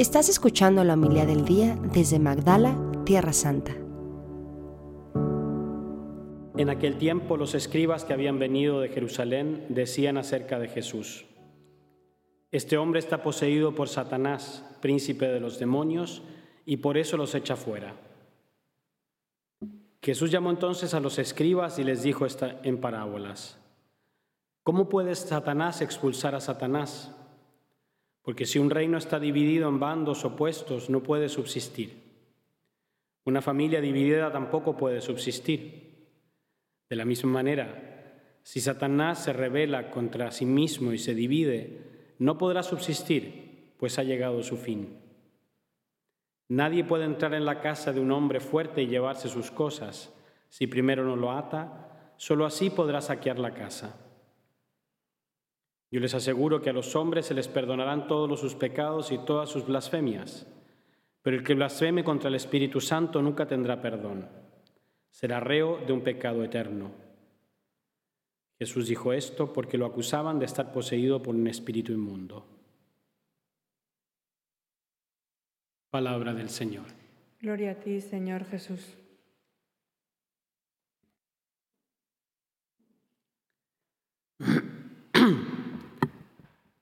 Estás escuchando la humildad del día desde Magdala, Tierra Santa. En aquel tiempo los escribas que habían venido de Jerusalén decían acerca de Jesús, Este hombre está poseído por Satanás, príncipe de los demonios, y por eso los echa fuera. Jesús llamó entonces a los escribas y les dijo esta en parábolas, ¿cómo puede Satanás expulsar a Satanás? Porque si un reino está dividido en bandos opuestos, no puede subsistir. Una familia dividida tampoco puede subsistir. De la misma manera, si Satanás se revela contra sí mismo y se divide, no podrá subsistir, pues ha llegado su fin. Nadie puede entrar en la casa de un hombre fuerte y llevarse sus cosas. Si primero no lo ata, solo así podrá saquear la casa. Yo les aseguro que a los hombres se les perdonarán todos sus pecados y todas sus blasfemias, pero el que blasfeme contra el Espíritu Santo nunca tendrá perdón. Será reo de un pecado eterno. Jesús dijo esto porque lo acusaban de estar poseído por un espíritu inmundo. Palabra del Señor. Gloria a ti, Señor Jesús.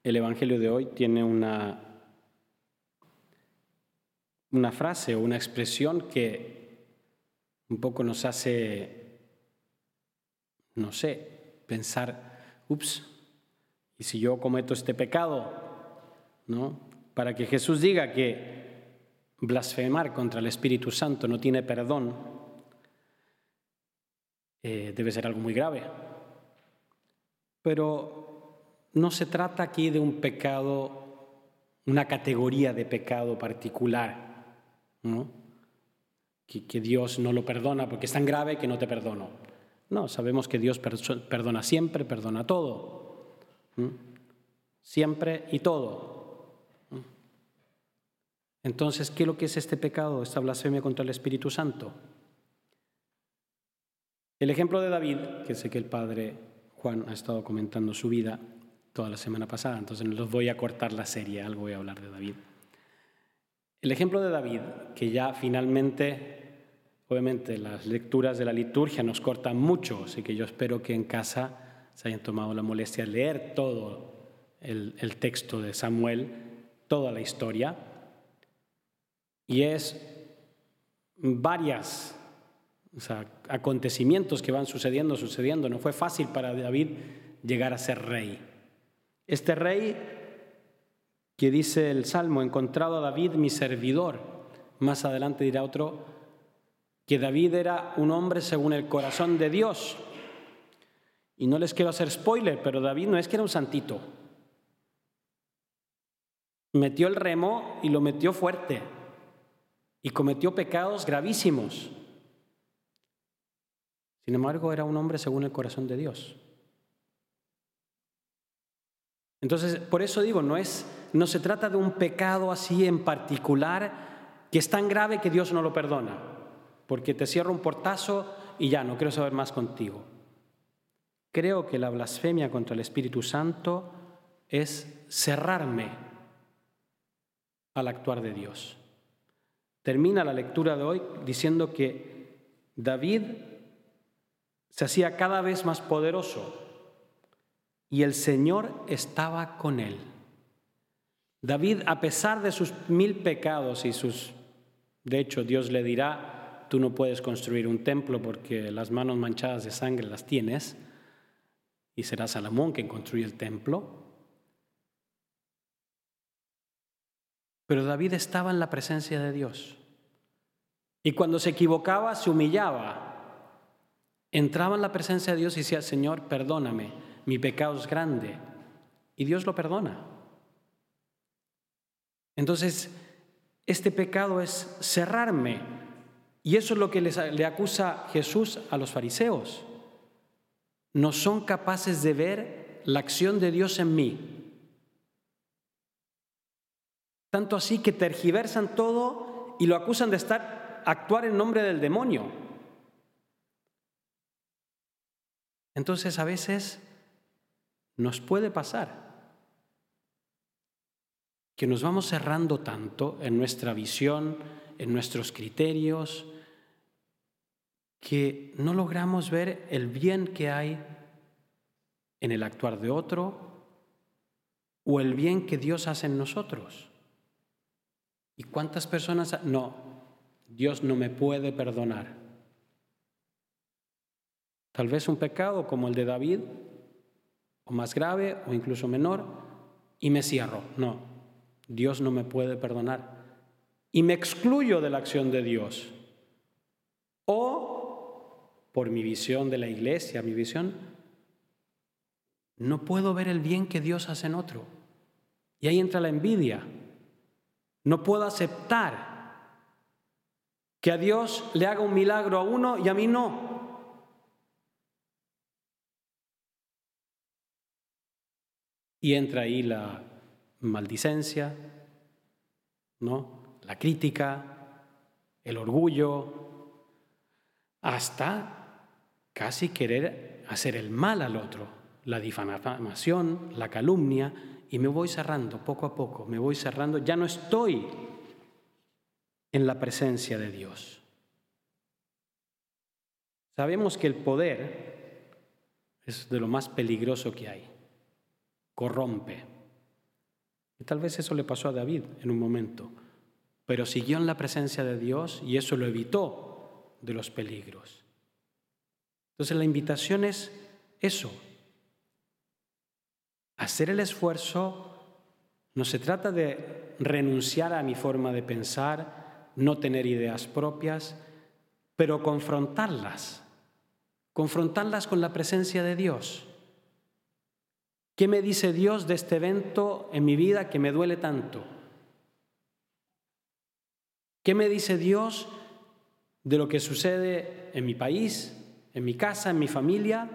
El Evangelio de hoy tiene una, una frase o una expresión que un poco nos hace, no sé, pensar, ups, ¿y si yo cometo este pecado? ¿No? Para que Jesús diga que blasfemar contra el Espíritu Santo no tiene perdón, eh, debe ser algo muy grave. Pero no se trata aquí de un pecado, una categoría de pecado particular, ¿no? que, que Dios no lo perdona porque es tan grave que no te perdono. No, sabemos que Dios perdona siempre, perdona todo. Siempre y todo. Entonces, ¿qué es lo que es este pecado, esta blasfemia contra el Espíritu Santo? El ejemplo de David, que sé que el padre Juan ha estado comentando su vida toda la semana pasada, entonces no los voy a cortar la serie, algo voy a hablar de David. El ejemplo de David, que ya finalmente, obviamente las lecturas de la liturgia nos cortan mucho, así que yo espero que en casa se hayan tomado la molestia de leer todo el, el texto de Samuel, toda la historia, y es varias acontecimientos que van sucediendo, sucediendo. No fue fácil para David llegar a ser rey. Este rey que dice el Salmo, encontrado a David mi servidor. Más adelante dirá otro que David era un hombre según el corazón de Dios. Y no les quiero hacer spoiler, pero David no es que era un santito. Metió el remo y lo metió fuerte y cometió pecados gravísimos. Sin embargo, era un hombre según el corazón de Dios. Entonces, por eso digo, no es no se trata de un pecado así en particular que es tan grave que Dios no lo perdona, porque te cierro un portazo y ya no quiero saber más contigo. Creo que la blasfemia contra el Espíritu Santo es cerrarme al actuar de Dios. Termina la lectura de hoy diciendo que David se hacía cada vez más poderoso y el Señor estaba con él. David, a pesar de sus mil pecados y sus... De hecho, Dios le dirá, tú no puedes construir un templo porque las manos manchadas de sangre las tienes, y será Salomón quien construye el templo. Pero David estaba en la presencia de Dios. Y cuando se equivocaba, se humillaba. Entraba en la presencia de Dios y decía, Señor, perdóname, mi pecado es grande. Y Dios lo perdona. Entonces, este pecado es cerrarme. Y eso es lo que le acusa Jesús a los fariseos. No son capaces de ver la acción de Dios en mí. Tanto así que tergiversan todo y lo acusan de estar actuar en nombre del demonio. Entonces a veces nos puede pasar que nos vamos cerrando tanto en nuestra visión, en nuestros criterios, que no logramos ver el bien que hay en el actuar de otro o el bien que Dios hace en nosotros. ¿Y cuántas personas? No, Dios no me puede perdonar. Tal vez un pecado como el de David, o más grave, o incluso menor, y me cierro. No, Dios no me puede perdonar. Y me excluyo de la acción de Dios. O, por mi visión de la iglesia, mi visión, no puedo ver el bien que Dios hace en otro. Y ahí entra la envidia. No puedo aceptar que a Dios le haga un milagro a uno y a mí no. Y entra ahí la maldicencia, ¿no? La crítica, el orgullo, hasta casi querer hacer el mal al otro, la difamación, la calumnia, y me voy cerrando poco a poco, me voy cerrando, ya no estoy en la presencia de Dios. Sabemos que el poder es de lo más peligroso que hay corrompe. Y tal vez eso le pasó a David en un momento, pero siguió en la presencia de Dios y eso lo evitó de los peligros. Entonces la invitación es eso, hacer el esfuerzo no se trata de renunciar a mi forma de pensar, no tener ideas propias, pero confrontarlas, confrontarlas con la presencia de Dios. ¿Qué me dice Dios de este evento en mi vida que me duele tanto? ¿Qué me dice Dios de lo que sucede en mi país, en mi casa, en mi familia?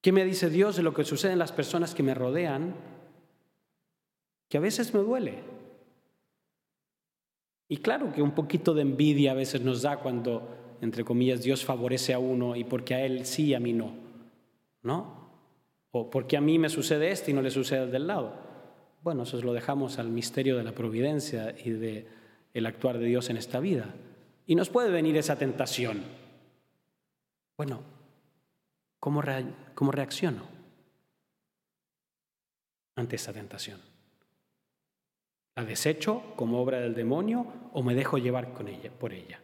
¿Qué me dice Dios de lo que sucede en las personas que me rodean? Que a veces me duele. Y claro que un poquito de envidia a veces nos da cuando, entre comillas, Dios favorece a uno y porque a Él sí y a mí no. ¿No? ¿O porque a mí me sucede esto y no le sucede al del lado? Bueno, eso lo dejamos al misterio de la providencia y del el actuar de Dios en esta vida. Y nos puede venir esa tentación. Bueno, ¿cómo, cómo reacciono ante esa tentación? ¿La desecho como obra del demonio o me dejo llevar con ella, por ella?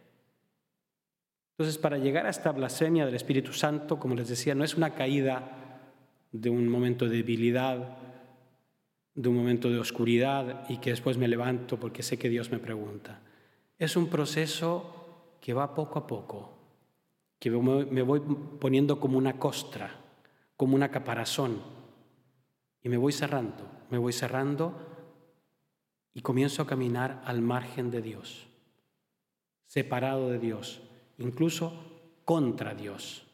Entonces, para llegar a esta blasfemia del Espíritu Santo, como les decía, no es una caída de un momento de debilidad, de un momento de oscuridad y que después me levanto porque sé que Dios me pregunta. Es un proceso que va poco a poco, que me voy poniendo como una costra, como una caparazón, y me voy cerrando, me voy cerrando y comienzo a caminar al margen de Dios, separado de Dios, incluso contra Dios.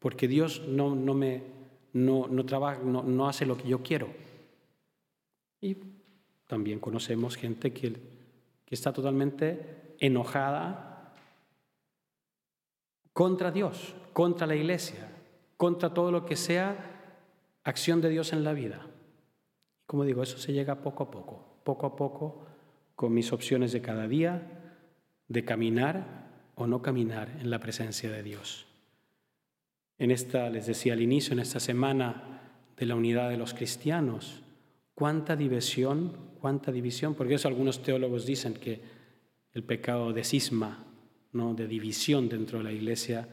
Porque Dios no, no me, no, no trabaja, no, no, hace lo que yo quiero. Y también conocemos gente que, que está totalmente enojada contra Dios, contra la iglesia, contra todo lo que sea acción de Dios en la vida. Como digo, eso se llega poco a poco, poco a poco, con mis opciones de cada día, de caminar o no caminar en la presencia de Dios. En esta, les decía al inicio, en esta semana de la unidad de los cristianos, cuánta división, cuánta división, porque eso algunos teólogos dicen que el pecado de cisma, ¿no? de división dentro de la iglesia,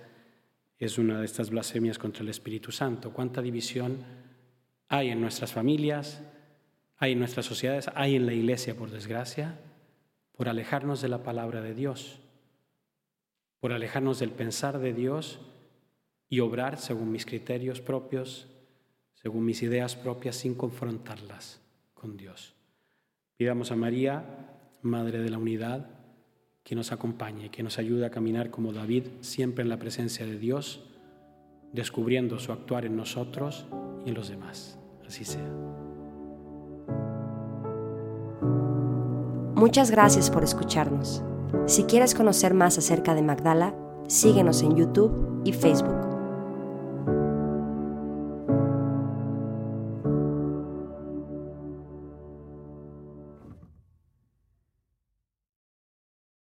es una de estas blasfemias contra el Espíritu Santo. Cuánta división hay en nuestras familias, hay en nuestras sociedades, hay en la iglesia, por desgracia, por alejarnos de la palabra de Dios, por alejarnos del pensar de Dios y obrar según mis criterios propios, según mis ideas propias, sin confrontarlas con Dios. Pidamos a María, Madre de la Unidad, que nos acompañe, que nos ayude a caminar como David, siempre en la presencia de Dios, descubriendo su actuar en nosotros y en los demás. Así sea. Muchas gracias por escucharnos. Si quieres conocer más acerca de Magdala, síguenos en YouTube y Facebook.